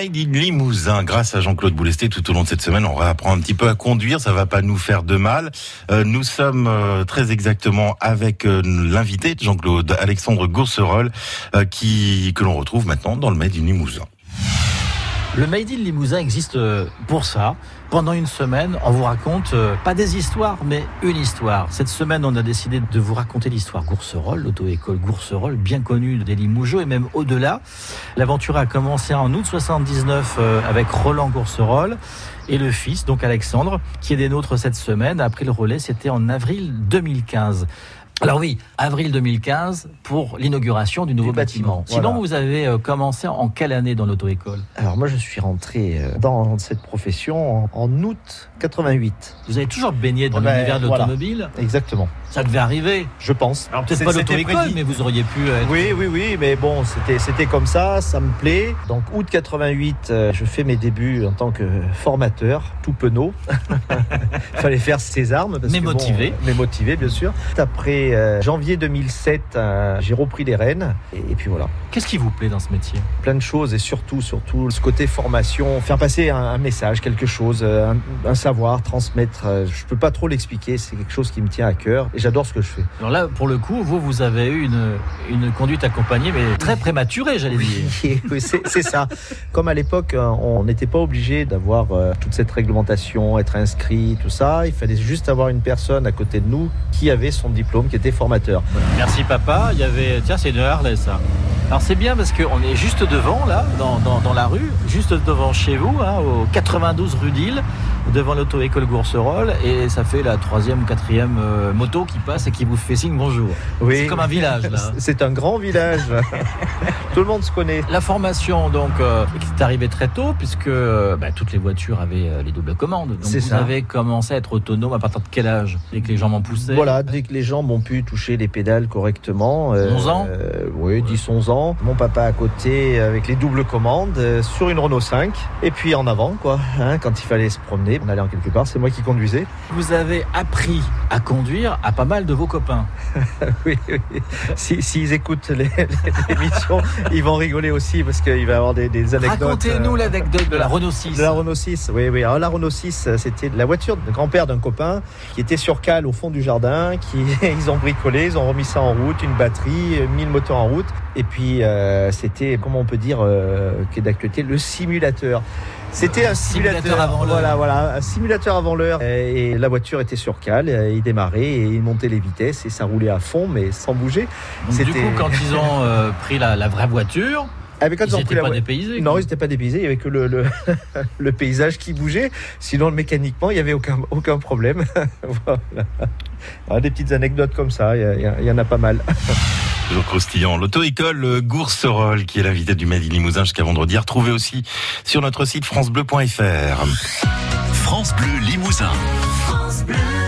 Made in Limousin, grâce à Jean-Claude Boulesté, tout au long de cette semaine, on va apprendre un petit peu à conduire, ça va pas nous faire de mal. Euh, nous sommes euh, très exactement avec euh, l'invité de Jean-Claude, Alexandre Gourcerol, que l'on retrouve maintenant dans le Made in Limousin. Le Made in Limousin existe euh, pour ça. Pendant une semaine, on vous raconte euh, pas des histoires, mais une histoire. Cette semaine, on a décidé de vous raconter l'histoire Gourcerol, l'auto-école Gourcerol, bien connue des Limougeaux et même au-delà. L'aventure a commencé en août 79 euh, avec Roland Gourcerol et le fils, donc Alexandre, qui est des nôtres cette semaine, a pris le relais. C'était en avril 2015. Alors oui, avril 2015 pour l'inauguration du nouveau bâtiment. bâtiment, Sinon, voilà. vous avez euh, commencé en quelle année dans l'auto-école? Alors moi je suis rentré euh, dans cette profession en, août 88. Vous avez toujours baigné dans Eh ben, l'univers de voilà. l'automobile? Exactement. Ça devait arriver. Je pense. Alors peut-être pas l'auto-école, mais vous auriez pu être... Oui, oui, oui, mais bon, c'était comme ça, ça me plaît. Donc août 88, euh, je fais mes débuts en tant que formateur, tout penaud. Fallait faire ses armes. Parce Mais que, motivé. euh, mais motivé, bien sûr. Après euh, janvier 2007, euh, j'ai repris les rênes. Et, et puis voilà, Qu'est-ce qui vous plaît dans ce métier? Plein de choses et surtout, surtout ce côté formation, faire passer un, un message, quelque chose, euh, un, un savoir, transmettre. euh, Je peux pas trop l'expliquer, c'est quelque chose qui me tient à cœur et j'adore ce que je fais. Alors là, pour le coup, vous, vous avez eu une, une conduite accompagnée, mais très prématurée, j'allais dire. Oui, oui, c'est ça. Comme à l'époque, on n'était pas obligé d'avoir toute cette réglementation, être inscrit, tout ça. Il fallait juste avoir une personne à côté de nous qui avait son diplôme, qui formateur. Merci papa. Il y avait, tiens, c'est une Harley ça. Alors c'est bien parce qu'on est juste devant là, dans, dans, dans la rue, juste devant chez vous, hein, au 92 rue d'Île, devant l'auto-école Gourcerol, et ça fait la troisième ou quatrième euh, moto qui passe et qui vous fait signe bonjour. Oui. C'est comme un village là. C'est un grand village. Tout le monde se connaît. La formation donc euh, est arrivée très tôt puisque euh, bah, toutes les voitures avaient euh, les doubles commandes. Donc vous ça. avez commencé à être autonome à partir de quel âge Dès que les jambes en poussaient? Voilà, dès que les jambes ont pu toucher les pédales correctement. 11 ans? Oui, 10-11 ans. Mon papa à côté avec les doubles commandes euh, sur une Renault 5. Et puis en avant, quoi. hein, quand il fallait se promener, on allait en quelque part, c'est moi qui conduisais. Vous avez appris à conduire à pas mal de vos copains. Oui, oui. Si- S'ils écoutent les- les- l'émission, ils vont rigoler aussi parce qu'il va y avoir des, des anecdotes. Racontez-nous euh, l'anecdote de la Renault 6. De la Renault 6, oui, oui. Alors la Renault 6, euh, c'était la voiture de grand-père d'un copain qui était sur cale au fond du jardin, qui ils ont bricolé, ils ont remis ça en route, une batterie, euh, mis le moteur en route, et puis euh, c'était, comment on peut dire, euh, qui est d'actualité, le simulateur. C'était un Simulateur simulateur, avant l'heure. voilà, voilà, un simulateur avant l'heure. Et la voiture était sur cale, euh, il démarrait et il montait les vitesses et ça roulait à fond, mais sans bouger. Donc, du coup, quand ils ont euh, pris la, la vraie voiture, ils n'étaient pas dépaysés. non, ils n'étaient pas dépaysés, il n'y avait que le, le, le paysage qui bougeait. Sinon, mécaniquement, il n'y avait aucun, aucun problème. voilà. Ah, des petites anecdotes comme ça, y, y il y en a pas mal. Toujours croustillant. L'auto-école euh, Gourcerol, qui est l'invité du Made in Limousin jusqu'à vendredi, à retrouver aussi sur notre site francebleu.fr. France Bleu Limousin. France Bleu.